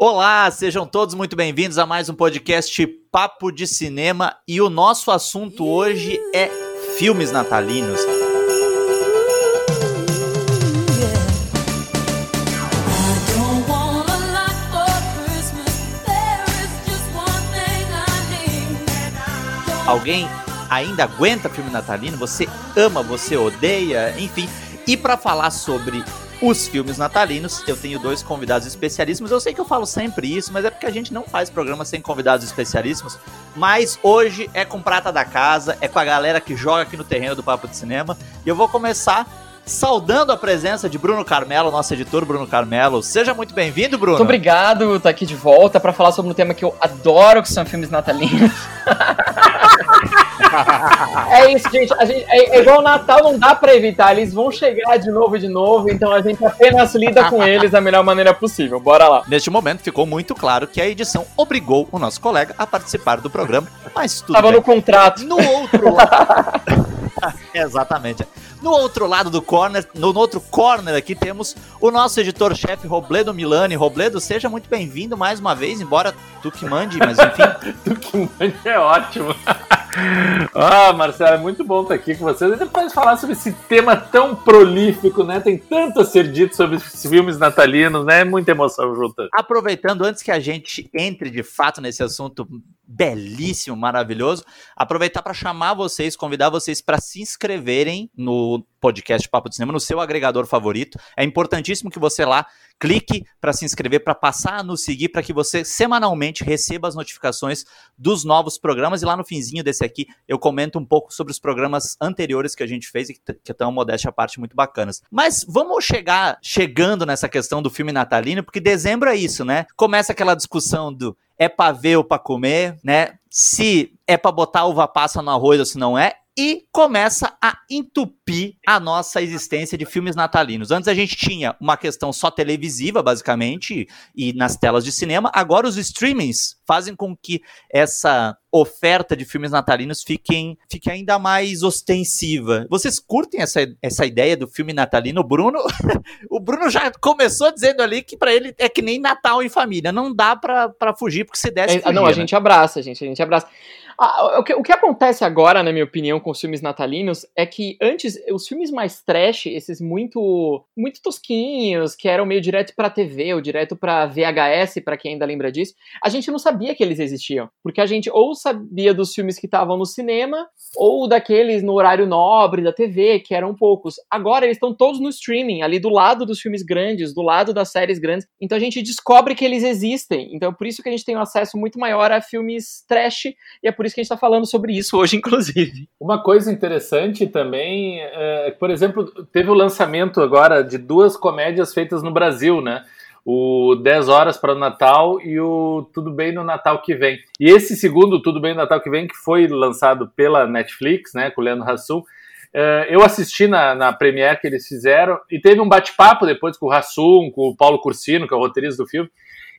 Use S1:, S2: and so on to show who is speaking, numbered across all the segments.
S1: Olá, sejam todos muito bem-vindos a mais um podcast Papo de Cinema e o nosso assunto hoje é filmes natalinos. Alguém ainda aguenta filme natalino? Você ama, você odeia, enfim. E para falar sobre os filmes natalinos. Eu tenho dois convidados especialíssimos. Eu sei que eu falo sempre isso, mas é porque a gente não faz programa sem convidados especialíssimos. Mas hoje é com prata da casa, é com a galera que joga aqui no terreno do Papo de Cinema. E eu vou começar saudando a presença de Bruno Carmelo, nosso editor Bruno Carmelo. Seja muito bem-vindo, Bruno.
S2: Muito obrigado, estar aqui de volta para falar sobre um tema que eu adoro, que são filmes natalinos. é isso, gente. gente é, é, igual o Natal, não dá pra evitar. Eles vão chegar de novo e de novo, então a gente apenas lida com eles da melhor maneira possível. Bora lá.
S1: Neste momento ficou muito claro que a edição obrigou o nosso colega a participar do programa, mas tudo
S2: Tava
S1: bem.
S2: no contrato.
S1: No outro lado. Exatamente. No outro lado do corner, no, no outro corner aqui, temos o nosso editor-chefe Robledo Milani. Robledo, seja muito bem-vindo mais uma vez, embora tu que mande, mas enfim.
S3: tu que mande é ótimo. Ah, Marcelo, é muito bom estar aqui com vocês. E depois falar sobre esse tema tão prolífico, né? Tem tanto a ser dito sobre os filmes natalinos, né? Muita emoção junta.
S1: Aproveitando, antes que a gente entre de fato nesse assunto belíssimo, maravilhoso, aproveitar para chamar vocês, convidar vocês para se inscreverem no podcast Papo de Cinema, no seu agregador favorito. É importantíssimo que você lá clique para se inscrever, para passar a nos seguir, para que você semanalmente receba as notificações dos novos programas. E lá no finzinho desse aqui eu comento um pouco sobre os programas anteriores que a gente fez e que, estão, modéstia à parte, muito bacanas. Mas vamos chegar chegando nessa questão do filme natalino, porque dezembro é isso, né? Começa aquela discussão do é para ver ou para comer, né? Se é para botar uva passa no arroz ou se não é e começa a entupir a nossa existência de filmes natalinos. Antes a gente tinha uma questão só televisiva, basicamente, e nas telas de cinema. Agora os streamings fazem com que essa oferta de filmes natalinos fiquem, fique ainda mais ostensiva. Vocês curtem essa, essa ideia do filme natalino? O Bruno, o Bruno já começou dizendo ali que para ele é que nem Natal em família. Não dá para fugir, porque se desse. É, fugir,
S2: não, a né? gente abraça, gente. A gente abraça. Ah, o, que, o, que, acontece agora, na minha opinião, com os filmes natalinos é que antes, os filmes mais trash, esses muito muito tosquinhos, que eram meio direto pra TV ou direto pra VHS, para quem ainda lembra disso, a gente não sabia que eles existiam. Porque a gente ou sabia dos filmes que estavam no cinema, ou daqueles no horário nobre da TV, que eram poucos. Agora eles estão todos no streaming, ali do lado dos filmes grandes, do lado das séries grandes. Então a gente descobre que eles existem. Então é por isso que a gente tem um acesso muito maior a filmes trash, e é por isso que a gente está falando sobre isso hoje, inclusive.
S3: Uma coisa interessante também, é, por exemplo, teve o lançamento agora de duas comédias feitas no Brasil, né? O 10 Horas para o Natal e o Tudo Bem no Natal que Vem. E esse segundo, Tudo Bem no Natal que Vem, que foi lançado pela Netflix, né, com o Leandro Hassum, é, eu assisti na, na Premiere que eles fizeram e teve um bate-papo depois com o Hassum, com o Paulo Cursino, que é o roteirista do filme,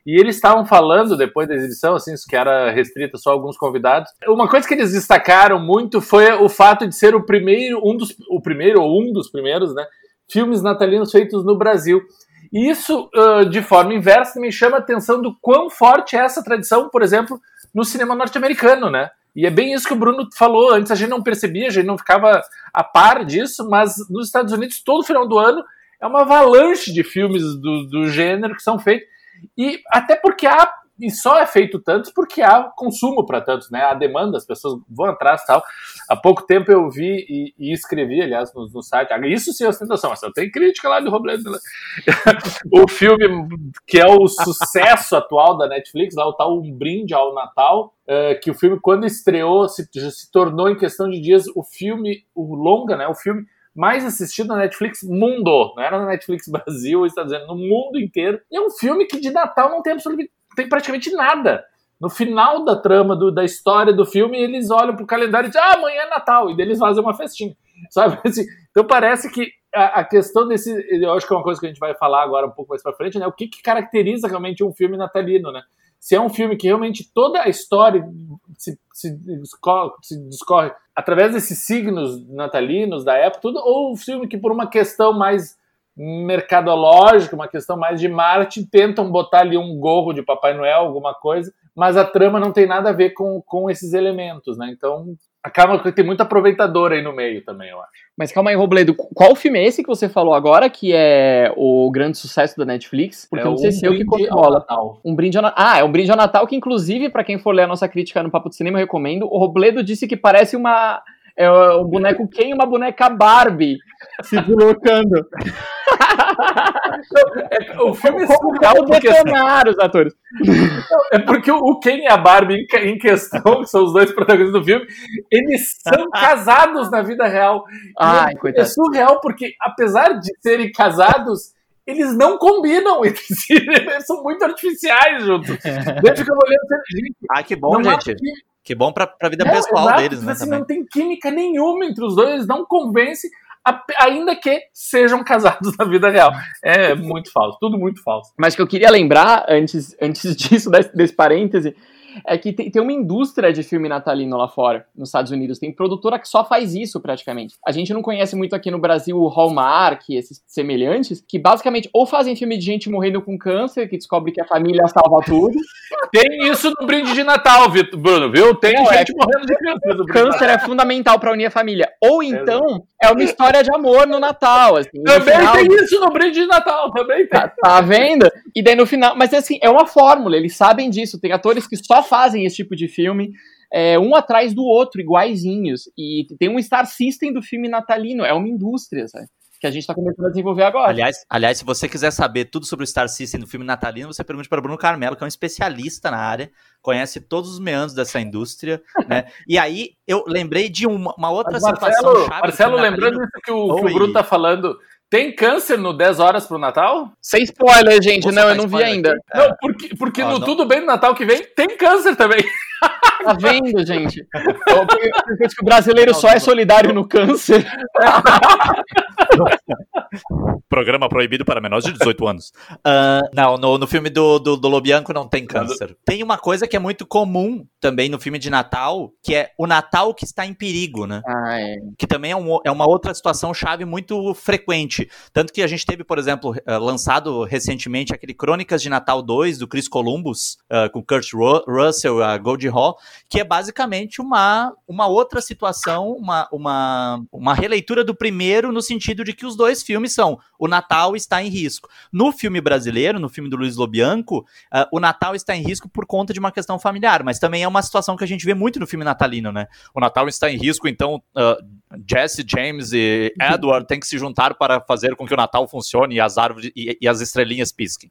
S3: e eles estavam falando depois da exibição, assim, que era restrita só a alguns convidados. Uma coisa que eles destacaram muito foi o fato de ser o primeiro, um dos, o primeiro ou um dos primeiros, né, filmes natalinos feitos no Brasil. E isso, de forma inversa, me chama a atenção do quão forte é essa tradição, por exemplo, no cinema norte-americano, né? E é bem isso que o Bruno falou. Antes a gente não percebia, a gente não ficava a par disso, mas nos Estados Unidos, todo final do ano, é uma avalanche de filmes do, do gênero que são feitos. E até porque há, e só é feito tantos porque há consumo para tantos, né? Há demanda, as pessoas vão atrás tal. Há pouco tempo eu vi e, e escrevi, aliás, no, no, site, isso sim é ostentação, mas tem crítica lá do Robledo. Né? o filme que é o sucesso atual da Netflix, lá o tal Um Brinde ao Natal, é, que o filme, quando estreou, se, se tornou em questão de dias o filme, o longa, né? O filme mais assistido na Netflix mundo, não era na Netflix Brasil, está dizendo, no mundo inteiro. E é um filme que de Natal não tem absolutamente, tem praticamente nada. No final da trama, do, da história do filme, eles olham pro calendário e dizem, ah, amanhã é Natal, e deles fazem uma festinha, sabe? Assim, então parece que a, a, questão desse, eu acho que é uma coisa que a gente vai falar agora um pouco mais pra frente, né? O que, que caracteriza realmente um filme natalino, né? se é um filme que realmente toda a história se, se, discorre, se discorre através desses signos natalinos da época, tudo, ou um filme que por uma questão mais mercadológica, uma questão mais de marketing, tentam botar ali um gorro de Papai Noel, alguma coisa, mas a trama não tem nada a ver com, com esses elementos, né? Então acaba que tem muito aproveitador aí no meio também, eu acho.
S2: Mas calma aí, Robledo, qual filme é esse que você falou agora, que é o grande sucesso da Netflix? Porque é eu não sei um se eu que controla. Um brinde ao Natal. Ah, é um brinde ao Natal que, inclusive, para quem for ler a nossa crítica no Papo do Cinema, eu recomendo. O Robledo disse que parece uma é um boneco Ken e uma boneca Barbie se colocando.
S3: É, o filme é surreal
S2: porque detonar os atores.
S3: É porque o Ken e a Barbie em questão, que são os dois protagonistas do filme, eles são casados na vida real.
S2: Ai,
S3: é, é surreal porque, apesar de serem casados, eles não combinam entre si, eles são muito artificiais juntos. Desde que eu olhando,
S1: gente. Ah, que bom, gente. Que bom pra, pra vida não, pessoal exato, deles, né?
S3: Assim, não tem química nenhuma entre os dois, não convence, ainda que sejam casados na vida real. É muito falso, tudo muito falso.
S2: Mas que eu queria lembrar, antes, antes disso, desse, desse parêntese, é que tem, tem, uma indústria de filme natalino lá fora, nos Estados Unidos. Tem produtora que só faz isso, praticamente. A gente não conhece muito aqui no Brasil o Hallmark, esses semelhantes, que basicamente ou fazem filme de gente morrendo com câncer, que descobre que a família salva tudo.
S3: Tem isso no brinde de Natal, Bruno, viu? Tem não, gente é, morrendo de
S2: câncer. No câncer é fundamental para unir a família. Ou então é uma história de amor no Natal. Assim,
S3: também final... tem isso no brinde de Natal, também tem.
S2: Tá, tá vendo? E daí no final, mas assim, é uma fórmula, eles sabem disso. Tem atores que só fazem esse tipo de filme. É, um atrás do outro, iguaizinhos. E tem um Star System do filme natalino, é uma indústria, sabe? Que a gente está começando a desenvolver agora.
S1: Aliás, aliás, se você quiser saber tudo sobre o Star System do filme natalino, você pergunte para o Bruno Carmelo, que é um especialista na área, conhece todos os meandros dessa indústria, né? E aí eu lembrei de uma, uma outra Marcelo, situação
S3: chave. Marcelo, lembrando isso que o, que o Bruno está falando, tem câncer no 10 horas pro Natal?
S2: Sem spoiler, gente. não, eu não vi ainda.
S3: Aqui? Não, porque, porque no não. Tudo Bem no Natal que vem tem câncer também.
S2: Tá vendo, gente? o brasileiro só é solidário no câncer.
S1: Programa proibido para menores de 18 anos. Uh, não, no, no filme do, do, do Lobianco não tem câncer. Tem uma coisa que é muito comum também no filme de Natal, que é o Natal que está em perigo, né?
S2: Ah, é.
S1: Que também é, um, é uma outra situação chave muito frequente. Tanto que a gente teve, por exemplo, uh, lançado recentemente aquele Crônicas de Natal 2, do Chris Columbus, uh, com Kurt Ru Russell, a Goldie Hawn, que é basicamente uma, uma outra situação, uma, uma, uma releitura do primeiro, no sentido de que os dois filmes são o Natal está em risco. No filme brasileiro, no filme do Luiz Lobianco, uh, o Natal está em risco por conta de uma questão familiar, mas também é uma situação que a gente vê muito no filme natalino, né? O Natal está em risco, então uh, Jesse, James e Edward têm que se juntar para fazer com que o Natal funcione e as árvores e, e as estrelinhas pisquem.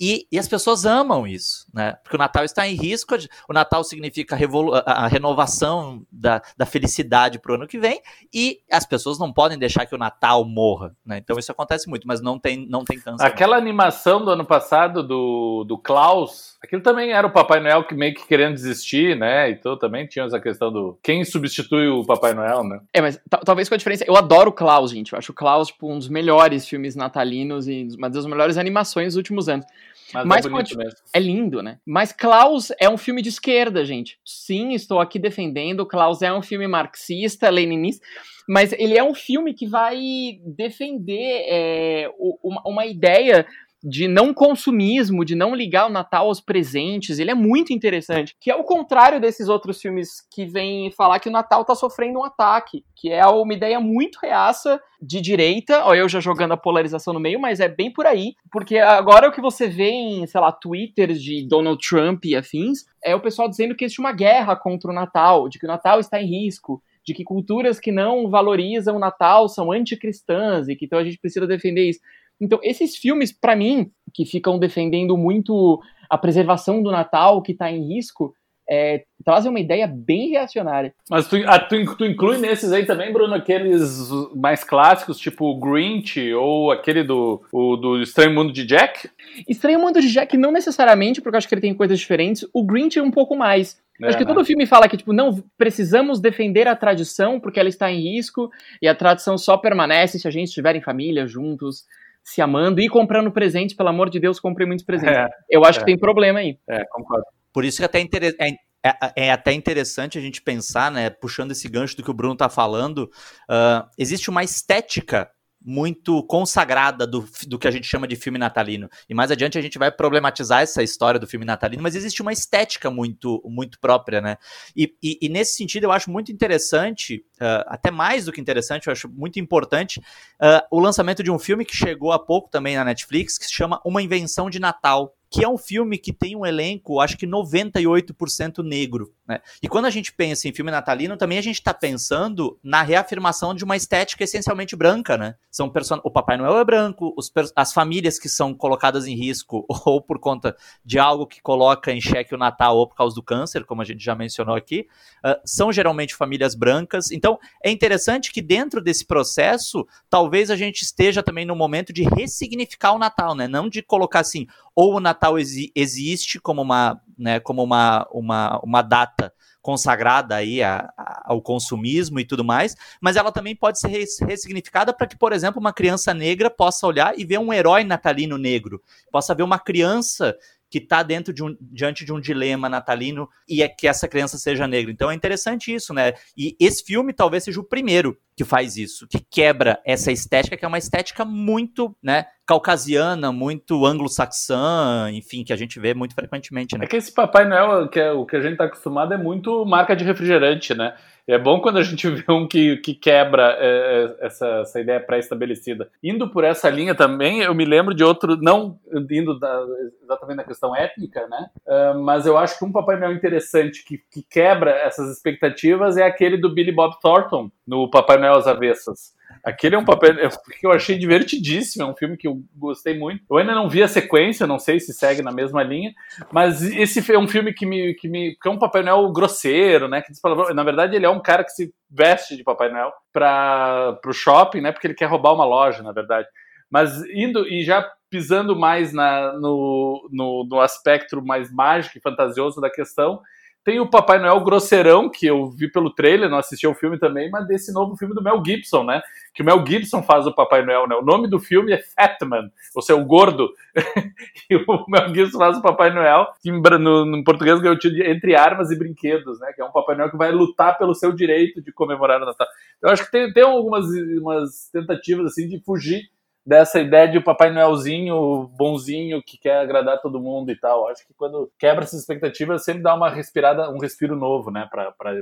S1: E, e, as pessoas amam isso, né? Porque o Natal está em risco, o Natal significa a, a, renovação da, da felicidade para o ano que vem, e as pessoas não podem deixar que o Natal morra, né? Então isso acontece muito, mas não tem, não tem câncer.
S3: Aquela animação do ano passado do, do Klaus, aquilo também era o Papai Noel que meio que querendo desistir, né? Então também tinha essa questão do quem substitui o Papai Noel, né?
S2: É, mas talvez com a diferença, eu adoro o Klaus, gente. Eu acho o Klaus tipo, um dos melhores filmes natalinos e uma das melhores animações dos últimos anos.
S3: Mas, Mas é bonito.
S2: É lindo, né? Mas Klaus é um filme de esquerda, gente. Sim, estou aqui defendendo. Klaus é um filme marxista, leninista. Mas ele é um filme que vai defender é, uma, uma ideia de não consumismo, de não ligar o Natal aos presentes, ele é muito interessante. Que é o contrário desses outros filmes que vêm falar que o Natal tá sofrendo um ataque, que é uma ideia muito reaça de direita, ó, eu já jogando a polarização no meio, mas é bem por aí, porque agora o que você vê em, sei lá, twitters de Donald Trump e afins, é o pessoal dizendo que existe uma guerra contra o Natal, de que o Natal está em risco, de que culturas que não valorizam o Natal são anticristãs e que então a gente precisa defender isso. Então, esses filmes, para mim, que ficam defendendo muito a preservação do Natal, que está em risco, é, trazem uma ideia bem reacionária.
S3: Mas tu, a, tu, tu, inclui nesses aí também, Bruno, aqueles mais clássicos, tipo o Grinch ou aquele do, o, do Estranho Mundo de Jack?
S2: Estranho Mundo de Jack não necessariamente, porque eu acho que ele tem coisas diferentes. O Grinch é um pouco mais. É, acho que né? todo filme fala que, tipo, não, precisamos defender a tradição porque ela está em risco e a tradição só permanece se a gente estiver em família, juntos se amando e comprando presentes, pelo amor de Deus, comprei muitos presentes. É, eu acho é. que tem problema aí.
S3: É, concordo.
S1: Por isso que até é, é, é, até interessante a gente pensar, né, puxando esse gancho do que o Bruno está falando, uh, existe uma estética muito consagrada do, do que a gente chama de filme natalino. E mais adiante a gente vai problematizar essa história do filme natalino, mas existe uma estética muito, muito própria, né? E, e, e nesse sentido eu acho muito interessante, uh, até mais do que interessante, eu acho muito importante, uh, o lançamento de um filme que chegou há pouco também na Netflix, que se chama Uma Invenção de Natal, que é um filme que tem um elenco, acho que 98% negro. Né? E quando a gente pensa em filme natalino, também a gente está pensando na reafirmação de uma estética essencialmente branca. Né? São person... O Papai Noel é branco, as famílias que são colocadas em risco, ou por conta de algo que coloca em xeque o Natal, ou por causa do câncer, como a gente já mencionou aqui, uh, são geralmente famílias brancas. Então é interessante que dentro desse processo, talvez a gente esteja também no momento de ressignificar o Natal, né? não de colocar assim, ou o Natal exi existe como uma, né, como uma, uma, uma data consagrada aí a, a, ao consumismo e tudo mais, mas ela também pode ser ressignificada para que, por exemplo, uma criança negra possa olhar e ver um herói natalino negro, possa ver uma criança que está dentro de um, diante de um dilema natalino e é que essa criança seja negra. Então é interessante isso, né? E esse filme talvez seja o primeiro que faz isso, que quebra essa estética, que é uma estética muito, né, caucasiana, muito anglo-saxã, enfim, que a gente vê muito frequentemente, né?
S3: É que esse Papai Noel, que é o que a gente está acostumado, é muito marca de refrigerante, né? É bom quando a gente vê um que, que quebra é, é, essa, essa ideia pré-estabelecida. Indo por essa linha também, eu me lembro de outro, não indo da, exatamente na questão étnica, né? Uh, mas eu acho que um Papai Noel interessante que, que quebra essas expectativas é aquele do Billy Bob Thornton, no Papai Noel às Avessas. Aquele é um papel que eu achei divertidíssimo, é um filme que eu gostei muito. Eu ainda não vi a sequência, não sei se segue na mesma linha, mas esse é um filme que me. que, me, que é um Papai Noel grosseiro, né? Que diz, na verdade, ele é um cara que se veste de Papai Noel para o shopping, né? Porque ele quer roubar uma loja, na verdade. Mas indo e já pisando mais na, no, no, no aspecto mais mágico e fantasioso da questão, tem o Papai Noel grosseirão, que eu vi pelo trailer, não assisti ao filme também, mas desse novo filme do Mel Gibson, né? Que o Mel Gibson faz o Papai Noel, né? O nome do filme é Fatman, ou seja, o gordo. e o Mel Gibson faz o Papai Noel, que no, no português ganhou o título de Entre Armas e Brinquedos, né? Que é um Papai Noel que vai lutar pelo seu direito de comemorar o Natal. Eu acho que tem, tem algumas umas tentativas, assim, de fugir dessa ideia de o Papai Noelzinho bonzinho que quer agradar todo mundo e tal. Acho que quando quebra essas expectativas, sempre dá uma respirada, um respiro novo, né, para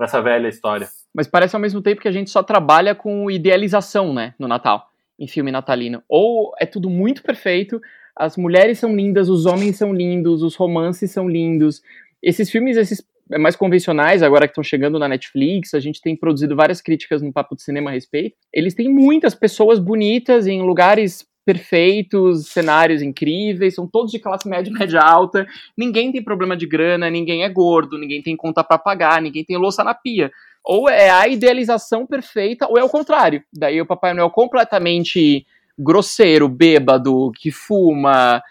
S3: essa velha história.
S2: Mas parece ao mesmo tempo que a gente só trabalha com idealização, né, no Natal, em filme natalino. Ou é tudo muito perfeito, as mulheres são lindas, os homens são lindos, os romances são lindos. Esses filmes, esses mais convencionais, agora que estão chegando na Netflix, a gente tem produzido várias críticas no Papo de Cinema a respeito. Eles têm muitas pessoas bonitas em lugares perfeitos, cenários incríveis, são todos de classe média, média alta, ninguém tem problema de grana, ninguém é gordo, ninguém tem conta para pagar, ninguém tem louça na pia. Ou é a idealização perfeita, ou é o contrário. Daí o Papai Noel completamente grosseiro, bêbado, que fuma.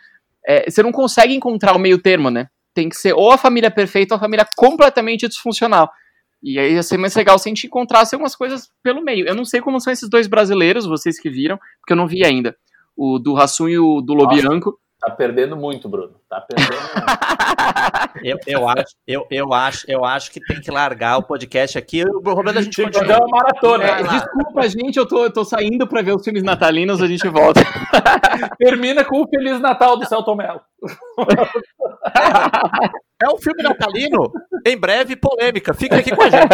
S2: É, você não consegue encontrar o meio termo, né? Tem que ser ou a família perfeita ou a família completamente disfuncional. E aí ia ser mais legal se a gente encontrasse algumas coisas pelo meio. Eu não sei como são esses dois brasileiros, vocês que viram, porque eu não vi ainda. O do Rassum e o do Lobianco.
S3: Tá perdendo muito, Bruno. Tá perdendo
S1: muito. eu, eu, acho, eu, eu, acho, eu acho que tem que largar o podcast aqui. O Roberto, a gente
S3: tem fazer uma maratona.
S2: É, desculpa, gente, eu tô, eu tô saindo para ver os filmes natalinos, a gente volta.
S3: Termina com o Feliz Natal do Celton Mello.
S1: É um filme natalino, em breve, polêmica. Fica aqui com a gente.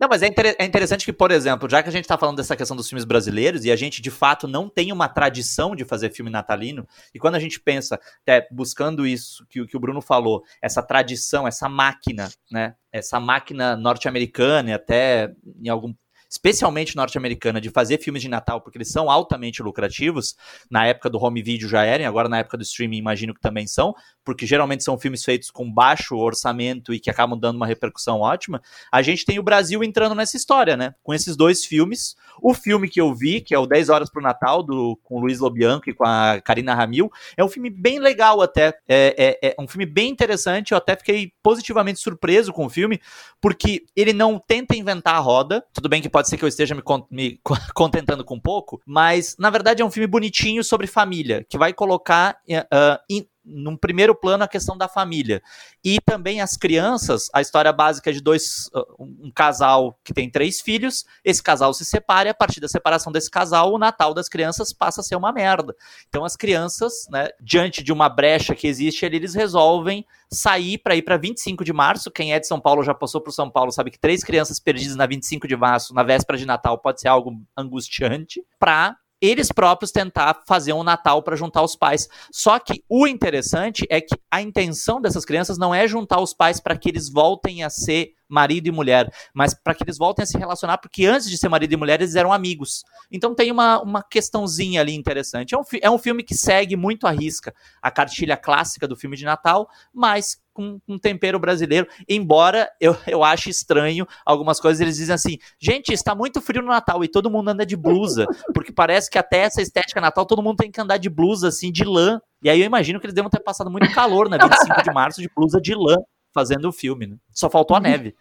S1: Não, mas é, inter é, interessante que, por exemplo, já que a gente está falando dessa questão dos filmes brasileiros e a gente de fato não tem uma tradição de fazer filme natalino, e quando a gente pensa, até buscando isso que, que o Bruno falou, essa tradição, essa máquina, né? Essa máquina norte-americana e até em algum especialmente norte-americana, de fazer filmes de Natal, porque eles são altamente lucrativos. Na época do home video já eram, agora na época do streaming imagino que também são, porque geralmente são filmes feitos com baixo orçamento e que acabam dando uma repercussão ótima. A gente tem o Brasil entrando nessa história, né? Com esses dois filmes. O filme que eu vi, que é o 10 Horas pro Natal, do, com o Luiz Lobianco e com a Karina Ramil, é um filme bem legal até. É, é, é um filme bem interessante, eu até fiquei positivamente surpreso com o filme, porque ele não tenta inventar a roda. Tudo bem que pode ser que eu esteja me, me contentando com pouco, mas na verdade é um filme bonitinho sobre família, que vai colocar uh, in, num primeiro plano a questão da família. E também as crianças, a história básica de dois, uh, um casal que tem três filhos, esse casal se separa e a partir da separação desse casal, o Natal das crianças passa a ser uma merda. Então as crianças, né, diante de uma brecha que existe eles resolvem sair para ir para 25 de março. Quem é de São Paulo já passou por São Paulo, sabe que três crianças perdidas na 25 de março, na véspera de Natal, pode ser algo angustiante, para eles próprios tentar fazer um Natal para juntar os pais. Só que o interessante é que a intenção dessas crianças não é juntar os pais para que eles voltem a ser marido e mulher, mas para que eles voltem a se relacionar, porque antes de ser marido e mulher eles eram amigos. Então tem uma, uma questãozinha ali interessante. É um, é um filme que segue muito à risca a cartilha clássica do filme de Natal, mas com um tempero brasileiro, embora eu, eu ache estranho algumas coisas, eles dizem assim, gente, está muito frio no Natal e todo mundo anda de blusa, porque parece que até essa estética Natal todo mundo tem que andar de blusa, assim, de lã, e aí eu imagino que eles devem ter passado muito calor na 25 de março de blusa de lã, fazendo o filme, né? Só faltou a neve.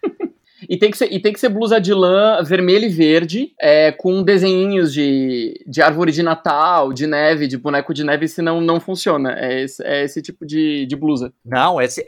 S2: E tem que ser, e tem que ser blusa de lã vermelha e verde, é, com desenhinhos de, de árvore de Natal, de neve, de boneco de neve, senão não funciona. É esse, é esse tipo de, de blusa.
S1: Não, esse,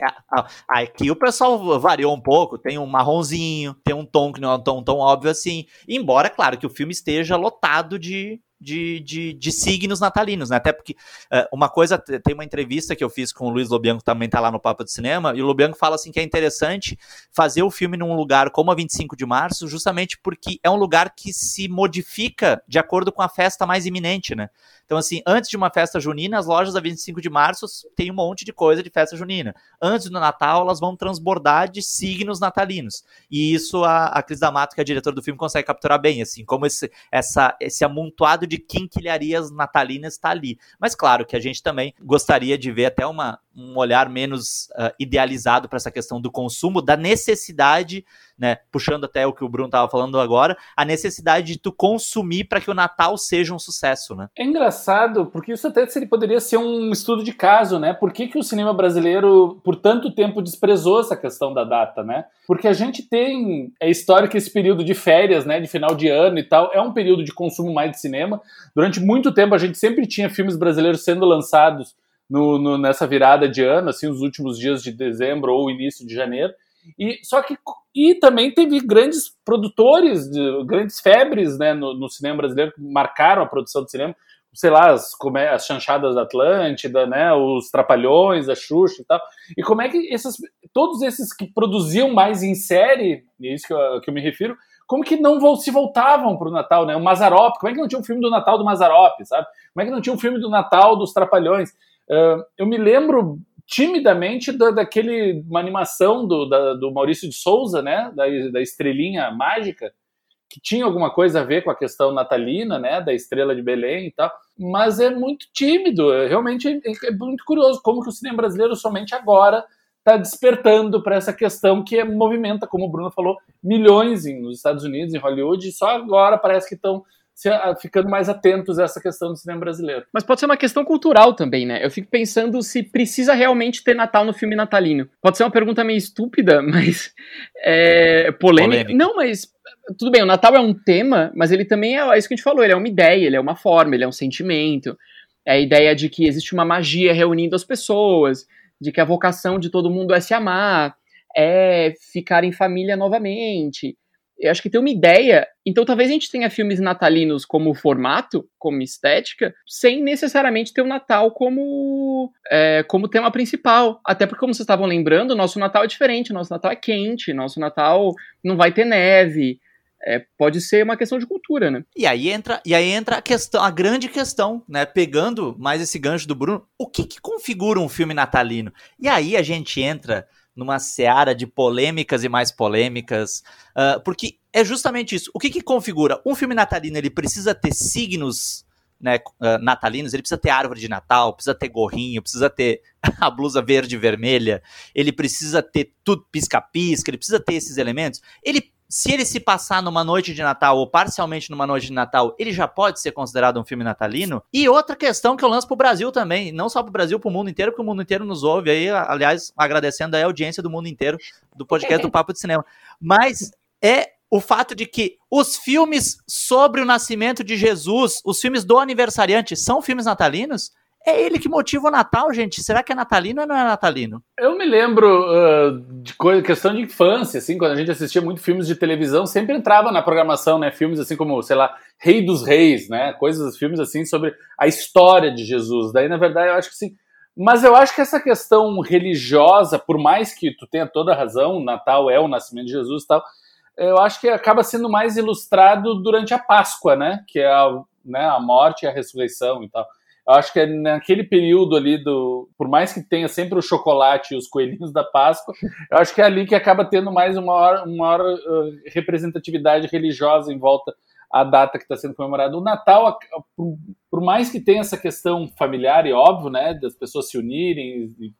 S1: aqui o pessoal variou um pouco. Tem um marronzinho, tem um tom que não é um tom tão óbvio assim. Embora, claro, que o filme esteja lotado de, de, de, de, signos natalinos, né? Até porque uh, uma coisa, tem uma entrevista que eu fiz com o Luiz Lobianco, também tá lá no Papo de Cinema, e o Lobianco fala assim que é interessante fazer o filme num lugar como a 25 de março, justamente porque é um lugar que se modifica de acordo com a festa mais iminente, né? Então, assim, antes de uma festa junina, as lojas da 25 de março tem um monte de coisa de festa junina. Antes do Natal, elas vão transbordar de signos natalinos. E isso a, a Cris D'Amato, que é a diretora do filme, consegue capturar bem, assim, como esse, essa, esse amontoado de quinquilharias natalinas está ali. Mas claro que a gente também gostaria de ver até uma, um olhar menos uh, idealizado para essa questão do consumo, da necessidade né, puxando até o que o Bruno estava falando agora, a necessidade de tu consumir para que o Natal seja um sucesso, né?
S3: É engraçado, porque isso até seria, poderia ser um estudo de caso, né? Por que, que o cinema brasileiro, por tanto tempo, desprezou essa questão da data, né? Porque a gente tem, é histórico esse período de férias, né, de final de ano e tal, é um período de consumo mais de cinema. Durante muito tempo a gente sempre tinha filmes brasileiros sendo lançados no, no, nessa virada de ano, assim, os últimos dias de dezembro ou início de janeiro. E só que e também teve grandes produtores, de, grandes febres né, no, no, cinema brasileiro que marcaram a produção do cinema, sei lá, as, é, as chanchadas da Atlântida, né, os Trapalhões, a Xuxa e tal. E como é que esses, todos esses que produziam mais em série, e é isso que eu, que eu me refiro, como que não se voltavam para o Natal, né? O Mazarop, como é que não tinha um filme do Natal do Mazarop, sabe? Como é que não tinha um filme do Natal dos Trapalhões? Uh, eu me lembro timidamente da, daquele uma animação do, da, do Maurício de Souza, né, da, da estrelinha mágica, que tinha alguma coisa a ver com a questão natalina, né, da estrela de Belém e tal, mas é muito tímido, é, realmente é, é muito curioso como que o cinema brasileiro somente agora está despertando para essa questão que movimenta, como o Bruno falou, milhões nos Estados Unidos, em Hollywood, e só agora parece que estão se, ficando mais atentos a essa questão do cinema brasileiro.
S2: Mas pode ser uma questão cultural também, né? Eu fico pensando se precisa realmente ter Natal no filme natalino. Pode ser uma pergunta meio estúpida, mas é, polêmica. polêmica. Não, mas tudo bem, o Natal é um tema, mas ele também é, é isso que a gente falou, ele é uma ideia, ele é uma forma, ele é um sentimento. É a ideia de que existe uma magia reunindo as pessoas, de que a vocação de todo mundo é se amar, é ficar em família novamente eu acho que tem uma ideia. Então talvez a gente tenha filmes natalinos como formato, como estética, sem necessariamente ter o Natal como, é, como tema principal. Até porque, como vocês estavam lembrando, nosso Natal é diferente, nosso Natal é quente, nosso Natal não vai ter neve. É, pode ser uma questão de cultura, né?
S1: E aí entra, e aí entra a questão, a grande questão, né? Pegando mais esse gancho do Bruno, o que, que configura um filme natalino? E aí a gente entra numa seara de polêmicas e mais polêmicas, uh, porque é justamente isso. O que, que configura? Um filme natalino, ele precisa ter signos né, uh, natalinos, ele precisa ter árvore de Natal, precisa ter gorrinho, precisa ter a blusa verde e vermelha, ele precisa ter tudo pisca-pisca, ele precisa ter esses elementos. Ele se ele se passar numa noite de Natal ou parcialmente numa noite de Natal, ele já pode ser considerado um filme natalino. E outra questão que eu lanço pro Brasil também, não só pro Brasil, pro mundo inteiro, porque o mundo inteiro nos ouve aí, aliás, agradecendo a audiência do mundo inteiro do podcast do Papo de Cinema. Mas é o fato de que os filmes sobre o nascimento de Jesus, os filmes do aniversariante, são filmes natalinos? É ele que motiva o Natal, gente. Será que é natalino ou não é natalino?
S3: Eu me lembro uh, de coisa, questão de infância, assim, quando a gente assistia muito filmes de televisão, sempre entrava na programação, né? Filmes assim como, sei lá, Rei dos Reis, né? Coisas, filmes assim sobre a história de Jesus. Daí, na verdade, eu acho que sim. Mas eu acho que essa questão religiosa, por mais que tu tenha toda a razão, Natal é o nascimento de Jesus e tal, eu acho que acaba sendo mais ilustrado durante a Páscoa, né? Que é a, né, a morte e a ressurreição e tal. Acho que é naquele período ali do. Por mais que tenha sempre o chocolate e os coelhinhos da Páscoa, eu acho que é ali que acaba tendo mais uma maior, uma maior uh, representatividade religiosa em volta à data que está sendo comemorada. O Natal, por, por, mais que tenha essa questão familiar e óbvio, né, das pessoas se unirem, e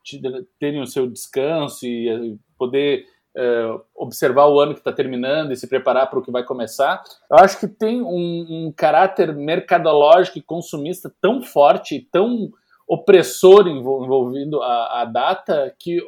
S3: terem o seu descanso e poder é, observar o ano que está terminando e se preparar para o que vai começar. Eu acho que tem um, um caráter mercadológico e consumista tão forte tão opressor envolvendo a, a data que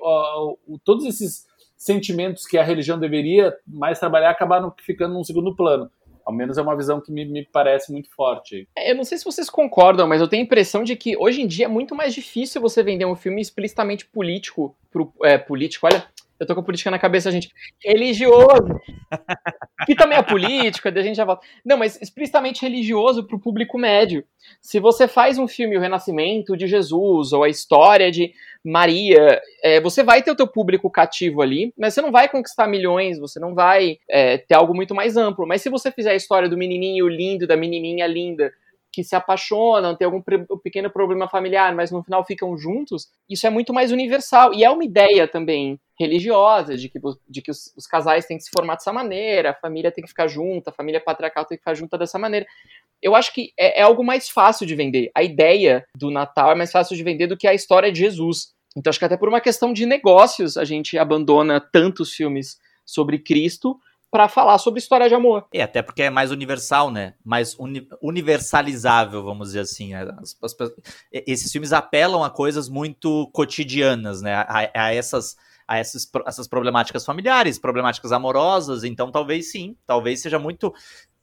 S3: todos esses sentimentos que a religião deveria mais trabalhar acabaram ficando num segundo plano. Ao menos é uma visão que me, me parece muito forte.
S2: Eu não sei se vocês concordam, mas eu tenho a impressão de que hoje em dia é muito mais difícil você vender um filme explicitamente político pro, é, político, olha, eu tô com política na cabeça, gente. Religioso. que também é político, a gente já volta. Não, mas explicitamente religioso pro público médio. Se você faz um filme O Renascimento de Jesus ou a história de Maria, é, você vai ter o teu público cativo ali, mas você não vai conquistar milhões, você não vai é, ter algo muito mais amplo. Mas se você fizer a história do menininho lindo, da menininha linda, que se apaixonam, tem algum pequeno problema familiar, mas no final ficam juntos, isso é muito mais universal. E é uma ideia também religiosa, de que, de que os, os, casais têm que se formar dessa maneira, a família tem que ficar junta, a família patriarcal tem que ficar junta dessa maneira. Eu acho que é, é algo mais fácil de vender. A ideia do Natal é mais fácil de vender do que a história de Jesus. Então acho que até por uma questão de negócios a gente abandona tantos filmes sobre Cristo para falar sobre história de amor.
S1: E até porque é mais universal, né? Mais uni universalizável, vamos dizer assim. Né? As, as, esses filmes apelam a coisas muito cotidianas, né? A, a essas a essas, essas problemáticas familiares, problemáticas amorosas, então talvez sim, talvez seja muito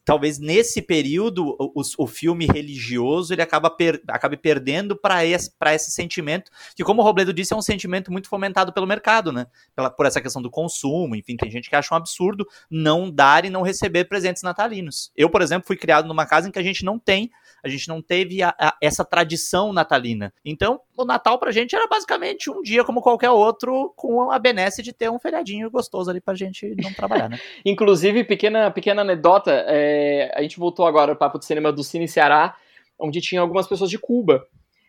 S1: talvez nesse período o, o filme religioso ele acaba per, acabe perdendo para esse, esse sentimento, que como o Robledo disse, é um sentimento muito fomentado pelo mercado, né? Pela, por essa questão do consumo, enfim, tem gente que acha um absurdo não dar e não receber presentes natalinos. Eu, por exemplo, fui criado numa casa em que a gente não tem a gente não teve a, a, essa tradição natalina. Então, o Natal pra gente era basicamente um dia como qualquer outro, com a benesse de ter um feriadinho gostoso ali pra gente não trabalhar, né?
S2: Inclusive, pequena, pequena anedota, é, a gente voltou agora ao papo de cinema do Cine Ceará, onde tinha algumas pessoas de Cuba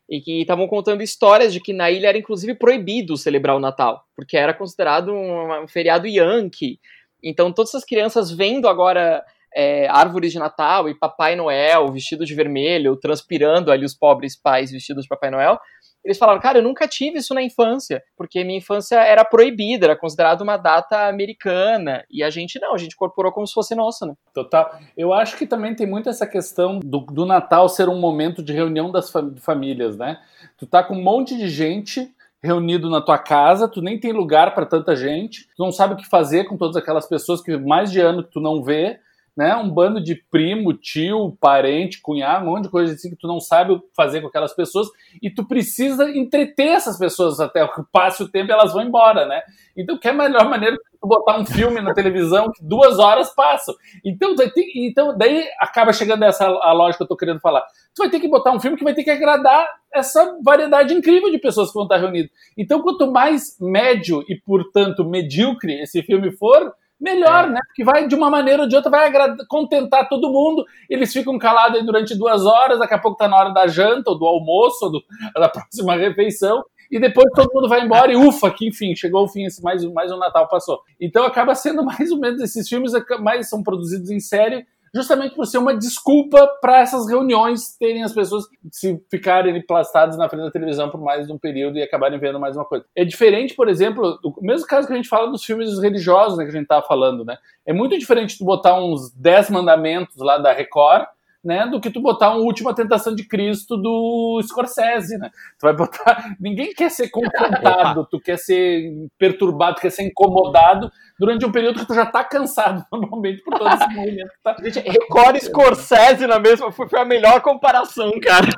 S2: e que estavam contando histórias de que na ilha era inclusive proibido celebrar o Natal, porque era considerado um, um feriado yankee. Então todas essas crianças vendo agora é, árvores de Natal e Papai Noel vestido de vermelho, transpirando ali os pobres pais vestidos de Papai Noel, eles falaram, cara, eu nunca tive isso na infância, porque minha infância era proibida, era considerada uma data americana, e a gente não, a gente incorporou como se fosse nossa, né?
S3: Total. Eu acho que também tem muito essa questão do, do Natal ser um momento de reunião das famílias, né? Tu tá com um monte de gente reunido na tua casa, tu nem tem lugar para tanta gente, tu não sabe o que fazer com todas aquelas pessoas que mais de ano que tu não vê, né? Um bando de primo, tio, parente, cunhado, um monte de coisa assim que tu não sabe fazer com aquelas pessoas e tu precisa entreter essas pessoas até que passe o tempo e elas vão embora, né? Então, que é a melhor maneira de tu botar um filme na televisão que duas horas passam. Então, então daí acaba chegando essa a lógica que eu tô querendo falar. Tu vai ter que botar um filme que vai ter que agradar essa variedade incrível de pessoas que vão estar reunidas. Então, quanto mais médio e, portanto, medíocre esse filme for, melhor, é. né? Porque vai, de uma maneira ou de outra, vai contentar todo mundo. Eles ficam calados aí durante duas horas, daqui a pouco tá na hora da janta, ou do almoço, ou do, da próxima refeição. E depois todo mundo vai embora e ufa, que enfim, chegou o fim, esse mais, mais um Natal passou. Então acaba sendo mais ou menos esses filmes mais são produzidos em série justamente por ser uma desculpa para essas reuniões terem as pessoas se ficarem emplastadas na frente da televisão por mais de um período e acabarem vendo mais uma coisa. É diferente, por exemplo, do mesmo caso que a gente fala dos filmes religiosos né, que a gente estava falando, né? É muito diferente tu botar uns 10 mandamentos lá da Record né, do que tu botar um Última Tentação de Cristo do Scorsese, né? Tu vai botar... Ninguém quer ser confrontado, tu quer ser perturbado, tu quer ser incomodado durante um período que tu já tá cansado, normalmente, por todo esse movimento que tá...
S2: Gente, Record Scorsese na mesma foi a melhor comparação, cara.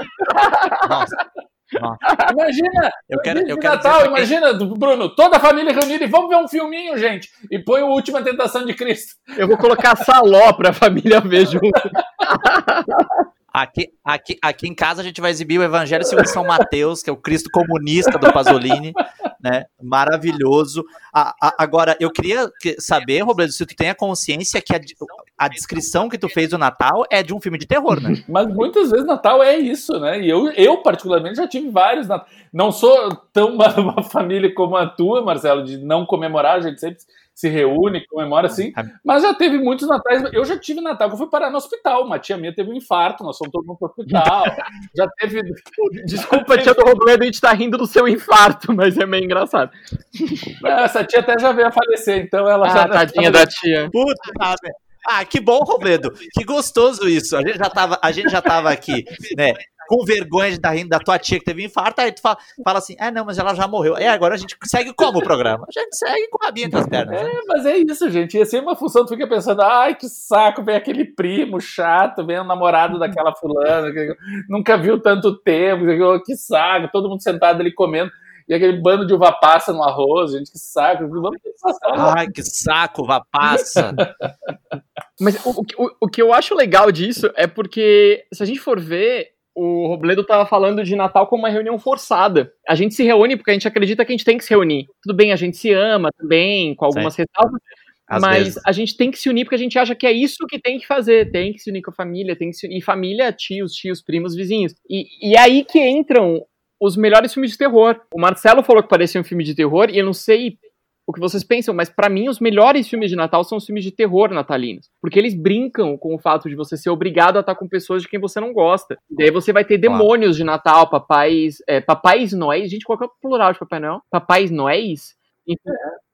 S1: Nossa.
S3: Imagina,
S1: Eu quero, eu quero
S3: Natal, imagina, Bruno, toda a família reunida e vamos ver um filminho, gente. E põe o Última Tentação de Cristo.
S2: Eu vou colocar saló pra família ver junto.
S1: Aqui, aqui, aqui em casa a gente vai exibir o Evangelho segundo São Mateus, que é o Cristo comunista do Pasolini, né? Maravilhoso. A- a- agora, eu queria que- saber, Robledo, se tu tem a consciência que a, a descrição que tu fez do Natal é de um filme de terror, né?
S3: Mas muitas vezes Natal é isso, né? E eu, eu particularmente, já tive vários Natal. Não sou tão uma, uma família como a tua, Marcelo, de não comemorar, a gente sempre se reúne, comemora assim. Mas já teve muitos natais. Eu já tive Natal que eu fui parar no hospital. Uma tia minha teve um infarto, nós fomos todo mundo pro hospital. já teve.
S2: Desculpa, tia do Robledo, a gente tá rindo do seu infarto, mas é meio engraçado.
S3: Essa tia até já veio a falecer, então ela já.
S2: Ah, tadinha da tia.
S1: Puta, merda. Ah, que bom, Robledo. Que gostoso isso. A gente já tava, a gente já tava aqui, né? Com vergonha de estar rindo da tua tia que teve infarto, aí tu fala, fala assim: ah, não, mas ela já morreu. É, agora a gente segue como o programa? A gente segue com a rabinha entre as pernas. né?
S3: É, mas é isso, gente. Ia ser uma função, tu fica pensando, ai, que saco, vem aquele primo chato, vem o namorado daquela fulana, que nunca viu tanto tempo, que saco, todo mundo sentado ali comendo, e aquele bando de uva passa no arroz, gente, que saco.
S1: Ai, que saco, vá passa.
S2: Mas o, o, o que eu acho legal disso é porque, se a gente for ver, o Robledo tava falando de Natal como uma reunião forçada. A gente se reúne porque a gente acredita que a gente tem que se reunir. Tudo bem, a gente se ama também, com algumas ressalvas,
S1: Às
S2: mas
S1: vezes.
S2: a gente tem que se unir porque a gente acha que é isso que tem que fazer. Tem que se unir com a família, tem que se unir. E família, tios, tios, primos, vizinhos. E, e é aí que entram os melhores filmes de terror. O Marcelo falou que parecia um filme de terror, e eu não sei o que vocês pensam, mas pra mim os melhores filmes de Natal são os filmes de terror natalinos, porque eles brincam com o fato de você ser obrigado a estar com pessoas de quem você não gosta. E daí você vai ter demônios de Natal, papais, é, papais noéis, gente, qual é o plural de Papai Noel? Papais noéis?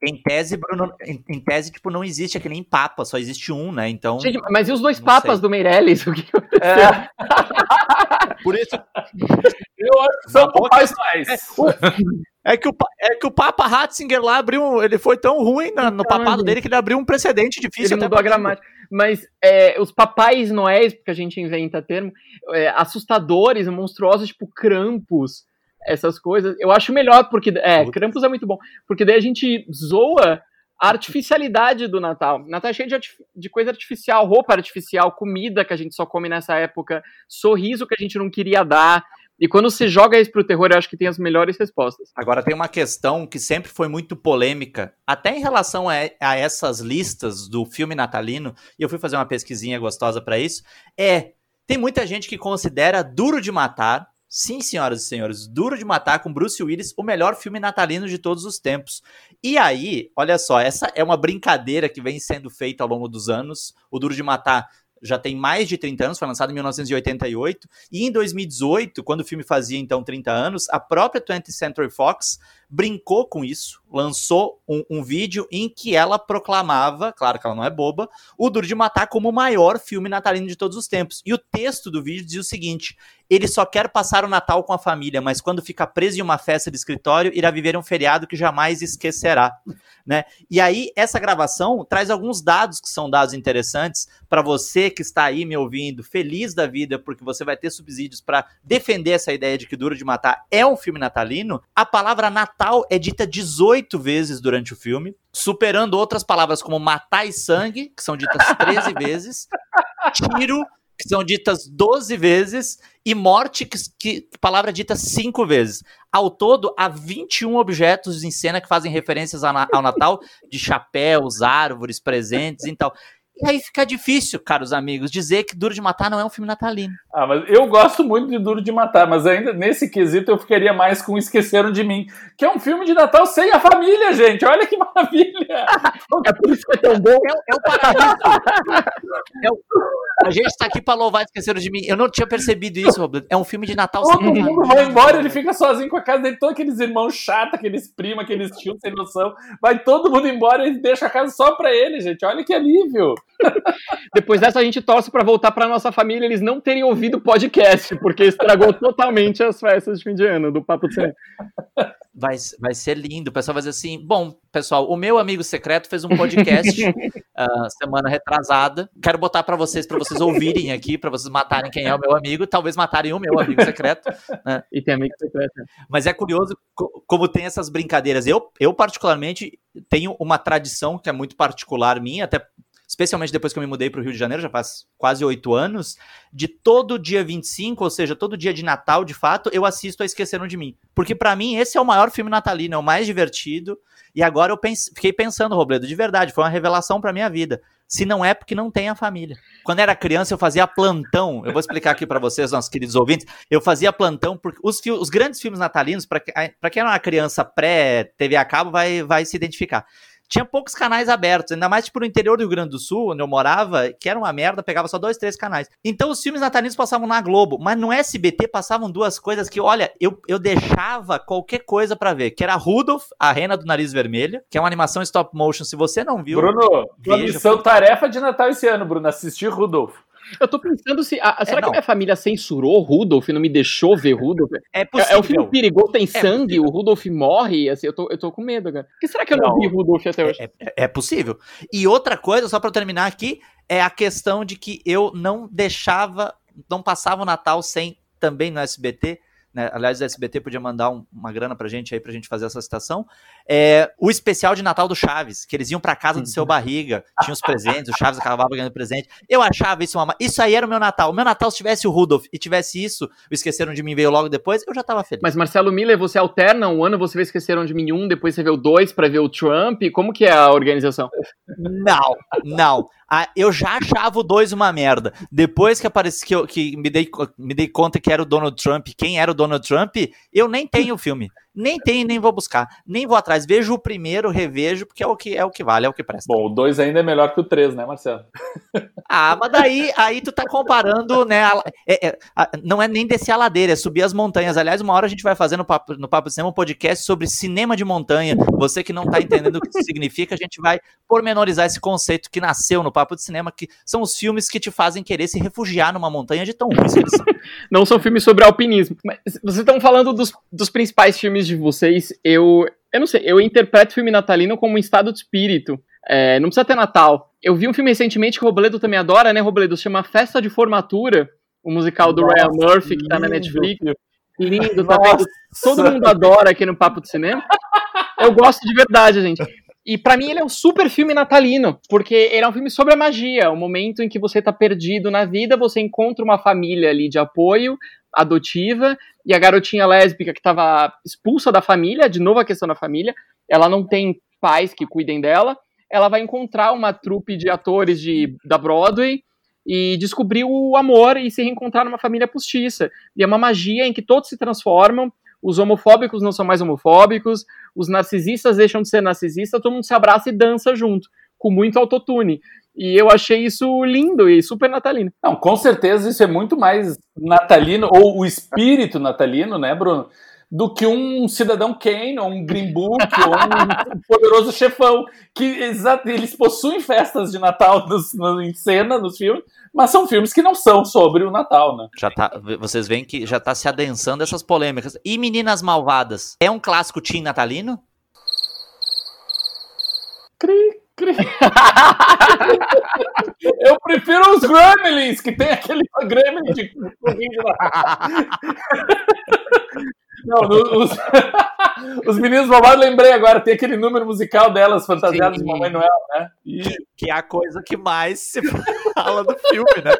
S1: Em tese, Bruno, em, tese, tipo, não existe aquele nem papa, só existe um, né? Então,
S2: Gente, mas e os dois papas
S1: sei.
S2: do Meirelles? O que
S3: É,
S1: por isso
S3: eu acho que são papais mais.
S1: é que o, é que o Papa Ratzinger lá abriu, ele foi tão ruim na- no papado
S2: gente.
S1: dele que ele abriu um precedente difícil.
S2: ele mudou a gramática. Mas é, os papais noéis, porque a gente inventa termo, é, assustadores, monstruosos, tipo Krampus, essas coisas, eu acho melhor, porque. É,
S1: Putz.
S2: Krampus é muito bom. Porque daí a gente zoa a artificialidade do Natal. Natal é cheio de, de coisa artificial, roupa artificial, comida que a gente só come nessa época, sorriso que a gente não queria dar. E quando você joga isso pro terror, eu acho que tem as melhores respostas.
S1: Agora tem uma questão que sempre foi muito polêmica, até em relação a, a essas listas do filme natalino, e eu fui fazer uma pesquisinha gostosa pra isso, é, tem muita gente que considera Duro de Matar, sim, senhoras e senhores, Duro de Matar com Bruce Willis, o melhor filme natalino de todos os tempos. E aí, olha só, essa é uma brincadeira que vem sendo feita ao longo dos anos, o Duro de Matar já tem mais de 30 anos, foi lançado em 1988, e em 2018, quando o filme fazia então 30 anos, a própria 20th Century Fox brincou com isso, lançou um, um vídeo em que ela proclamava, claro que ela não é boba, o Duro de Matar como o maior filme natalino de todos os tempos. E o texto do vídeo dizia o seguinte: ele só quer passar o Natal com a família, mas quando fica preso em uma festa de escritório, irá viver um feriado que jamais esquecerá. Né? E aí, essa gravação traz alguns dados que são dados interessantes para você que está aí me ouvindo, feliz da vida, porque você vai ter subsídios para defender essa ideia de que Duro de Matar é um filme natalino. A palavra Natal é dita 18 vezes durante o filme, superando outras palavras como matar e sangue, que são ditas 13 vezes, tiro, que são ditas 12 vezes, e morte, que, que palavra dita 5 vezes. Ao todo, há 21 objetos em cena que fazem referências ao, ao Natal, de chapéus, árvores, presentes e tal. E aí fica difícil, caros amigos, dizer que Duro de Matar não é um filme natalino.
S3: Ah, mas eu gosto muito de Duro de Matar, mas ainda nesse quesito eu ficaria mais com Esqueceram de Mim, que é um filme de Natal sem a família, gente. Olha que maravilha!
S2: É por isso que é tão bom.
S1: É, o- é o paraíso. É o- a gente está aqui para louvar Esqueceram de Mim. Eu não tinha percebido isso, Roberto. É um filme de Natal
S3: Todo
S1: sem
S3: mundo vai embora, ele fica sozinho com a casa dele, todos aqueles irmãos chatos, aqueles primos, aqueles tios sem noção. Vai todo mundo embora e deixa a casa só pra ele, gente. Olha que alívio.
S2: Depois dessa, a gente torce pra voltar pra nossa família eles não terem ouvido o podcast, porque estragou totalmente as festas de fim de ano do Papo de Cinema.
S1: Vai, vai ser lindo. O pessoal vai dizer assim: bom, pessoal, o meu amigo secreto fez um podcast uh, semana retrasada. Quero botar para vocês, para vocês ouvirem aqui, para vocês matarem quem é o meu amigo, talvez matarem o meu amigo secreto. Né?
S2: E tem amigo secreto.
S1: Mas é curioso como tem essas brincadeiras. Eu, eu, particularmente, tenho uma tradição que é muito particular minha, até especialmente depois que eu me mudei para o Rio de Janeiro, já faz quase oito anos, de todo dia 25, ou seja, todo dia de Natal, de fato, eu assisto a Esqueceram de Mim. Porque para mim esse é o maior filme natalino, é o mais divertido. E agora eu pense, fiquei pensando, Robledo, de verdade, foi uma revelação para minha vida. Se não é porque não tem a família. Quando era criança, eu fazia plantão. Eu vou explicar aqui para vocês, nossos queridos ouvintes. Eu fazia plantão porque os, os grandes filmes natalinos, para quem é uma criança pré-TV a cabo, vai, vai se identificar tinha poucos canais abertos, ainda mais tipo no interior do Rio Grande do Sul, onde eu morava, que era uma merda, pegava só dois, três canais. Então os filmes natalinos passavam na Globo, mas no SBT passavam duas coisas que, olha, eu, eu deixava qualquer coisa para ver, que era Rudolph, a Rena do Nariz Vermelho, que é uma animação stop motion, se você não viu...
S3: Bruno, veja, missão tarefa de Natal esse ano, Bruno, assistir Rudolph.
S2: Eu tô pensando se. A, será é, que a minha família censurou Rudolf e não me deixou ver Rudolf?
S1: É possível.
S2: É, é um filme perigoso, tem é sangue, possível. o Rudolf morre, assim, eu tô, eu tô com medo, cara. Por que será que eu não, não vi Rudolf até hoje?
S1: É, é, é, possível. E outra coisa, só pra terminar aqui, é a questão de que eu não deixava, não passava o Natal sem também no SBT né, aliás, o SBT podia mandar um, uma grana pra gente aí pra gente fazer essa citação, é, o especial de Natal do Chaves, que eles iam pra casa do seu uhum. barriga, tinha os presentes, o Chaves acabava ganhando presente. Eu achava isso uma. Isso aí era o meu Natal. O meu Natal, se tivesse o Rudolph e tivesse isso, o Esqueceram de Mim veio logo depois, eu já tava feliz.
S2: Mas Marcelo Miller, você alterna um ano, você vê Esqueceram de Mim um, depois você vê o dois pra ver o Trump. Como que é a organização?
S1: Não, não. Ah, eu já achava o 2 uma merda. Depois que apareceu que, eu, que me, dei, me dei conta que era o Donald Trump, quem era o Donald Trump, eu nem tenho o filme nem tenho, nem vou buscar, nem vou atrás. Vejo o primeiro, revejo, porque é o que é o que vale, é o que presta.
S3: Bom, o 2 ainda é melhor que o 3, né, Marcelo?
S1: Ah, mas daí aí tu tá comparando, né? A, é, é, a, não é nem descer a ladeira, é subir as montanhas. Aliás, uma hora a gente vai fazer no Papo, no Papo de Cinema um podcast sobre cinema de montanha. Você que não tá entendendo o que isso significa, a gente vai pormenorizar esse conceito que nasceu no Papo de Cinema, que são os filmes que te fazem querer se refugiar numa montanha de tão ruins que eles são.
S2: Não são filmes sobre alpinismo. Mas vocês estão falando dos, dos principais filmes de vocês, eu. Eu não sei, eu interpreto filme natalino como um estado de espírito. É, não precisa ter Natal. Eu vi um filme recentemente que o Robledo também adora, né, Robledo? Chama Festa de Formatura, o musical do Nossa, Ryan Murphy, que tá na Netflix. Lindo, tá vendo? Todo mundo adora aqui no Papo do Cinema. Eu gosto de verdade, gente. E para mim ele é um super filme natalino, porque ele é um filme sobre a magia, o momento em que você tá perdido na vida, você encontra uma família ali de apoio, adotiva, e a garotinha lésbica que estava expulsa da família, de novo a questão da família, ela não tem pais que cuidem dela, ela vai encontrar uma trupe de atores de, da Broadway e descobrir o amor e se reencontrar numa família postiça. E é uma magia em que todos se transformam, os homofóbicos não são mais homofóbicos, os narcisistas deixam de ser narcisistas, todo mundo se abraça e dança junto, com muito autotune. E eu achei isso lindo e super natalino.
S3: Não, com certeza isso é muito mais natalino, ou o espírito natalino, né, Bruno? Do que um cidadão Kane, ou um Green Book, ou um poderoso chefão. Que eles possuem festas de Natal nos, no, em cena, nos filmes, mas são filmes que não são sobre o Natal, né?
S1: Já tá, vocês veem que já tá se adensando essas polêmicas. E Meninas Malvadas? É um clássico teen natalino?
S3: Cri, Eu prefiro os Gremlins, que tem aquele Gremlin de Não, os, os meninos malvados, lembrei agora, tem aquele número musical delas, fantasiadas de Mamãe Noel, né?
S1: E... Que é a coisa que mais se fala do filme, né?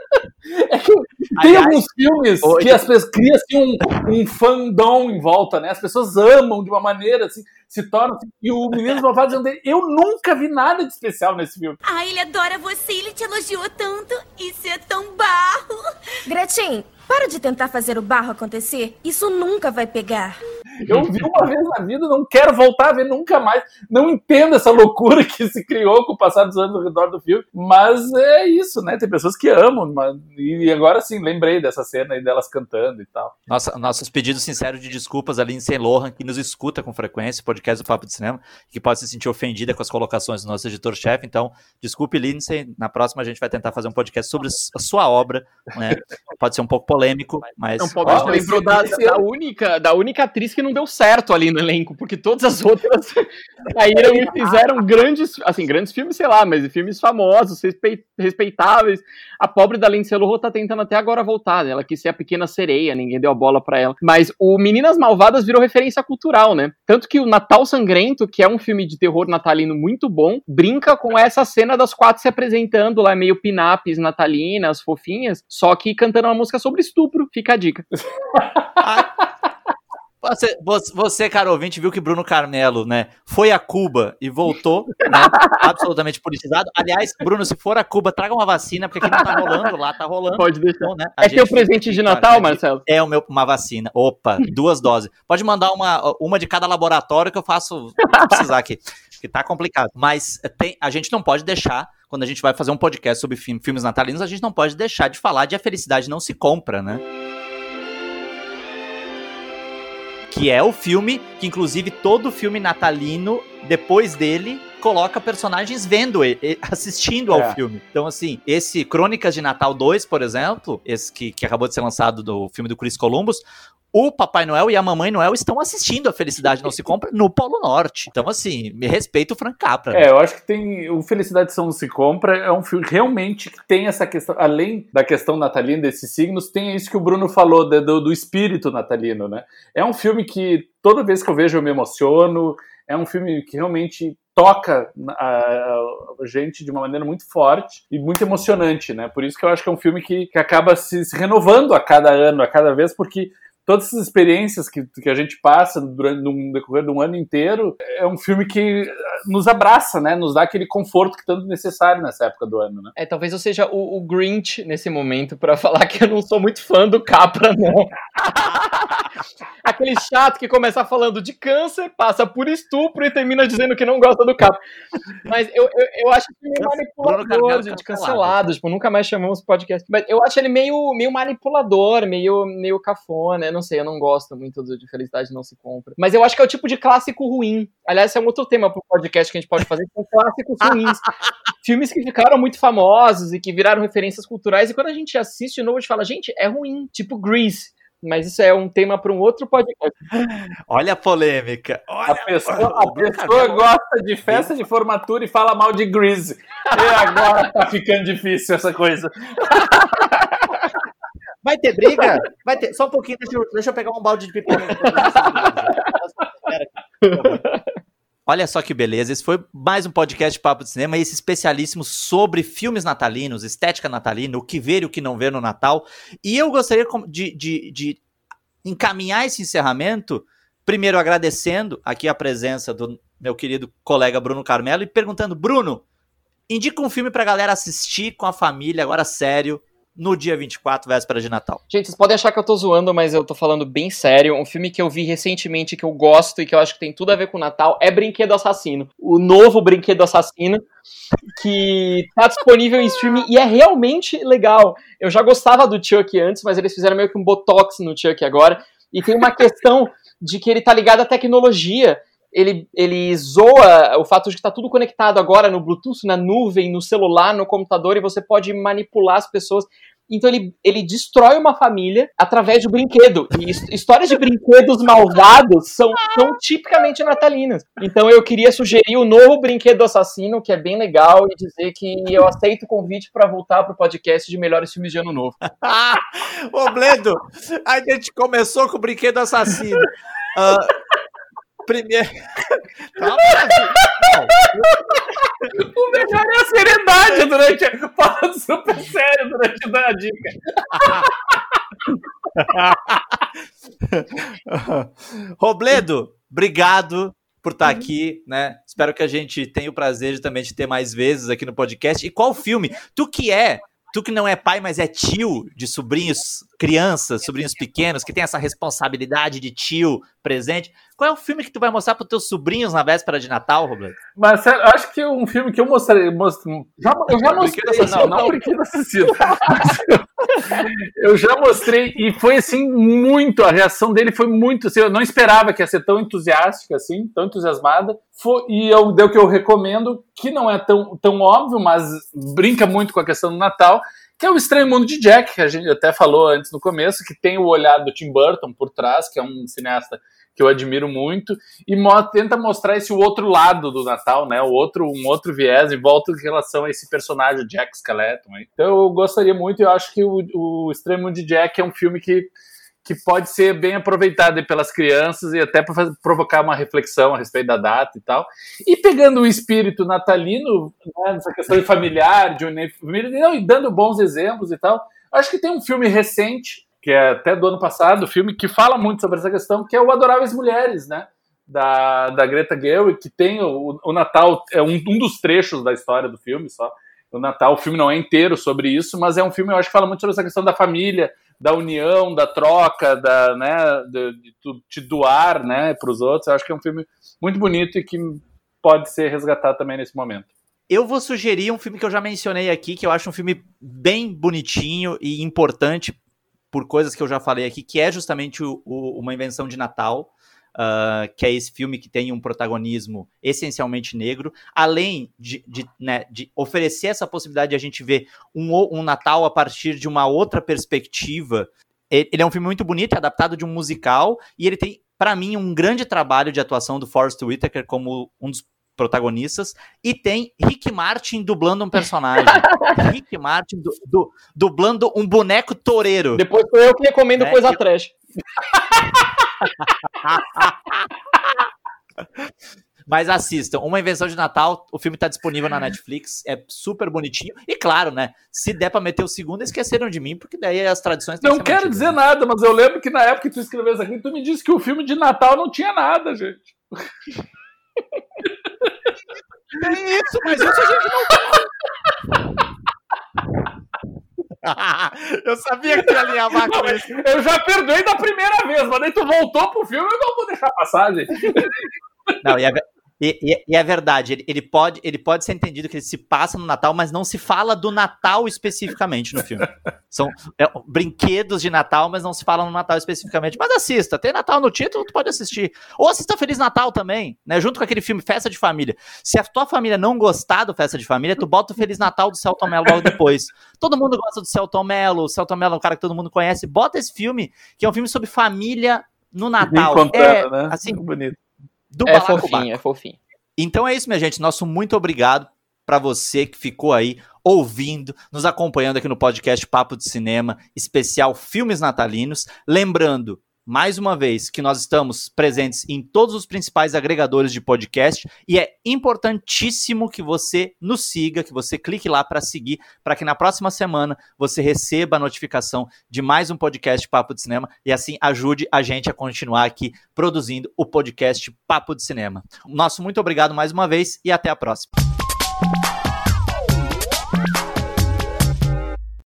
S3: É que tem Aliás, alguns filmes hoje... que as pessoas criam assim, um, um fandom em volta, né? As pessoas amam de uma maneira assim, se torna. Assim, e o Meninos Malvados dizendo, eu nunca vi nada de especial nesse filme.
S4: Ah, ele adora você, ele te elogiou tanto. Isso é tão barro. Gretchen, para de tentar fazer o barro acontecer. Isso nunca vai pegar.
S3: Eu vi uma vez na vida, não quero voltar a ver nunca mais. Não entendo essa loucura que se criou com o passar dos anos ao redor do filme. Mas é isso, né? Tem pessoas que amam. Mas... E agora sim, lembrei dessa cena aí delas cantando e tal.
S1: Nossa, nossos pedidos sinceros de desculpas ali em Sem Lohan, que nos escuta com frequência, podcast do Papo de Cinema, que pode se sentir ofendida com as colocações do nosso editor-chefe. Então, desculpe, Lindsay. Na próxima a gente vai tentar fazer um podcast sobre a sua obra. Né? Pode ser um pouco polêmico, mas.
S2: Não, pode oh, lembrou da, da, única, da única atriz que não deu certo ali no elenco, porque todas as outras saíram e fizeram grandes, assim, grandes filmes, sei lá, mas filmes famosos, respeitáveis. A pobre da Lindsay Lohan tá tentando até agora voltar, né? ela quis ser a pequena sereia, ninguém deu a bola para ela. Mas o Meninas Malvadas virou referência cultural, né? Tanto que o Natal Sangrento, que é um filme de terror natalino muito bom, brinca com essa cena das quatro se apresentando lá, meio pin-ups natalinas, fofinhas, só que cantando uma música sobre estupro. Fica a dica.
S1: Você, você, caro ouvinte, viu que Bruno Carmelo, né, foi a Cuba e voltou, né, absolutamente politizado. Aliás, Bruno, se for a Cuba, traga uma vacina, porque aqui não tá rolando, lá tá rolando.
S2: Pode deixar. Então, né, é teu presente de Natal, Marcelo?
S1: É o meu, uma vacina. Opa, duas doses. Pode mandar uma, uma de cada laboratório que eu faço, precisar aqui, que tá complicado. Mas tem, a gente não pode deixar quando a gente vai fazer um podcast sobre filmes natalinos, a gente não pode deixar de falar de A Felicidade Não Se Compra, né? Que é o filme que, inclusive, todo filme natalino, depois dele, coloca personagens vendo ele, assistindo ao é. filme. Então, assim, esse Crônicas de Natal 2, por exemplo, esse que, que acabou de ser lançado do filme do Chris Columbus, o Papai Noel e a Mamãe Noel estão assistindo a Felicidade Não Se Compra no Polo Norte. Então, assim, me respeito o Frank Capra.
S3: Né? É, eu acho que tem. O Felicidade Não Se Compra é um filme realmente que tem essa questão, além da questão natalina desses signos, tem isso que o Bruno falou do, do espírito natalino, né? É um filme que toda vez que eu vejo eu me emociono. É um filme que realmente toca a, gente de uma maneira muito forte e muito emocionante, né? Por isso que eu acho que é um filme que, que acaba se, se renovando a cada ano, a cada vez, porque todas essas experiências que, que a gente passa durante no decorrer de um ano inteiro, é um filme que nos abraça, né? Nos dá aquele conforto que tanto necessário nessa época do ano, né?
S2: É, talvez eu seja o, o Grinch nesse momento para falar que eu não sou muito fã do Capra, não. Aquele chato que começa falando de câncer, passa por estupro e termina dizendo que não gosta do Capra. Mas eu, eu, eu acho que meio manipulador, gente, cancelado. Tipo, nunca mais chamamos podcast. Mas eu acho ele meio, meio manipulador, meio, meio cafona, não sei, eu não gosto muito do de Felicidade Não Se Compra. Mas eu acho que é o tipo de clássico ruim. Aliás, esse é um outro tema pro podcast que a gente pode fazer, são clássicos ruins. Filmes que ficaram muito famosos e que viraram referências culturais, e quando a gente assiste de novo, a gente fala, gente, é ruim. Tipo Grease mas isso é um tema para um outro podcast.
S1: Olha a polêmica. Olha
S3: a pessoa, a pessoa gosta de festa de formatura e fala mal de Grease. E agora tá ficando difícil essa coisa.
S1: Vai ter briga? Vai ter. Só um pouquinho, deixa eu, deixa eu pegar um balde de pipoca. Olha só que beleza, esse foi mais um podcast Papo de Cinema, esse especialíssimo sobre filmes natalinos, estética natalina, o que ver e o que não ver no Natal. E eu gostaria de, de, de encaminhar esse encerramento, primeiro agradecendo aqui a presença do meu querido colega Bruno Carmelo e perguntando, Bruno, indica um filme pra galera assistir com a família, agora sério, no dia 24, véspera de Natal.
S2: Gente, vocês podem achar que eu tô zoando, mas eu tô falando bem sério. Um filme que eu vi recentemente que eu gosto e que eu acho que tem tudo a ver com o Natal é Brinquedo Assassino. O novo Brinquedo Assassino, que tá disponível em streaming e é realmente legal. Eu já gostava do Chuck antes, mas eles fizeram meio que um botox no Chuck agora. E tem uma questão de que ele tá ligado à tecnologia ele, ele zoa o fato de que está tudo conectado agora no Bluetooth, na nuvem, no celular, no computador, e você pode manipular as pessoas. Então ele, ele destrói uma família através de brinquedo. E histórias de brinquedos malvados são, são tipicamente natalinas. Então eu queria sugerir o novo brinquedo assassino, que é bem legal, e dizer que eu aceito o convite para voltar para o podcast de melhores filmes de ano novo.
S1: Ô, Bledo, a gente começou com o brinquedo assassino. Uh, Primeiro. Calma,
S3: o melhor é a seriedade durante. Falando super sério durante a dica.
S1: Robledo, obrigado por estar aqui, né? Espero que a gente tenha o prazer de, também de ter mais vezes aqui no podcast. E qual filme? Tu que é tu que não é pai, mas é tio de sobrinhos, crianças, sobrinhos pequenos, que tem essa responsabilidade de tio presente, qual é o filme que tu vai mostrar para teus sobrinhos na véspera de Natal, Roberto?
S3: Mas acho que um filme que eu mostrei. Most... Já, eu já mostrei. Não, não, Brinquedo Assassino. eu já mostrei e foi assim muito. A reação dele foi muito. Assim, eu não esperava que ia ser tão entusiástica assim, tão entusiasmada. Foi, e eu, deu que eu recomendo, que não é tão, tão óbvio, mas brinca muito com a questão do Natal, que é o Estranho Mundo de Jack, que a gente até falou antes no começo, que tem o olhar do Tim Burton por trás, que é um cineasta que eu admiro muito, e mo tenta mostrar esse outro lado do Natal, né? O outro, um outro viés em volta em relação a esse personagem, Jack Skeleton. Então eu gostaria muito, eu acho que o, o Mundo de Jack é um filme que que pode ser bem aproveitado pelas crianças e até para provocar uma reflexão a respeito da data e tal. E pegando o espírito natalino, né, nessa questão familiar, de unir família, e dando bons exemplos e tal, acho que tem um filme recente, que é até do ano passado, filme que fala muito sobre essa questão, que é o Adoráveis Mulheres, né? Da, da Greta Gerwig, que tem o, o Natal, é um, um dos trechos da história do filme só. O Natal, o filme não é inteiro sobre isso, mas é um filme, eu acho que fala muito sobre essa questão da família, da união, da troca, da, né, de, de, de doar né, para os outros. Eu acho que é um filme muito bonito e que pode ser resgatado também nesse momento.
S1: Eu vou sugerir um filme que eu já mencionei aqui, que eu acho um filme bem bonitinho e importante por coisas que eu já falei aqui, que é justamente o, o, uma invenção de Natal, uh, que é esse filme que tem um protagonismo essencialmente negro, além de, de, né, de oferecer essa possibilidade de a gente ver um, um Natal a partir de uma outra perspectiva. Ele é um filme muito bonito, é adaptado de um musical, e ele tem, para mim, um grande trabalho de atuação do Forrest Whitaker como um dos protagonistas, e tem Rick Martin dublando um personagem. Rick Martin du, du, dublando um boneco toureiro.
S2: Depois sou eu que recomendo né? coisa eu... trash.
S1: Mas assistam, Uma Invenção de Natal, o filme tá disponível na Netflix, é super bonitinho. E claro, né, se der pra meter o segundo, esqueceram de mim, porque daí as tradições...
S3: Não que quero dizer né? nada, mas eu lembro que na época que tu escreveu isso aqui, tu me disse que o filme de Natal não tinha nada, gente.
S1: É isso, mas isso a gente não... eu sabia que ia alinhar com isso.
S3: Eu já perdoei da primeira vez, mas daí tu voltou pro filme, eu não vou deixar passar, gente.
S1: Não, e a, e, e, e, é verdade, ele, ele, pode, ele pode ser entendido que ele se passa no Natal, mas não se fala do Natal especificamente no filme. São é, brinquedos de Natal, mas não se fala no Natal especificamente. Mas assista, tem Natal no título, tu pode assistir. Ou assista Feliz Natal também, né? Junto com aquele filme Festa de Família. Se a tua família não gostar do Festa de Família, tu bota o Feliz Natal do Celton Mello logo depois. Todo mundo gosta do Celton Mello, o Celton Mello é um cara que todo mundo conhece. Bota esse filme, que é um filme sobre família no Natal.
S3: Contando, é, né? assim, bonito
S2: do é fofinho, é fofinho.
S1: Então é isso, minha gente. Nosso muito obrigado para você que ficou aí ouvindo, nos acompanhando aqui no podcast Papo de Cinema, especial Filmes Natalinos. Lembrando, mais uma vez, que nós estamos presentes em todos os principais agregadores de podcast e é importantíssimo que você nos siga, que você clique lá para seguir, para que na próxima semana você receba a notificação de mais um podcast Papo de Cinema e assim ajude a gente a continuar aqui produzindo o podcast Papo de Cinema. Nosso muito obrigado mais uma vez e até a próxima.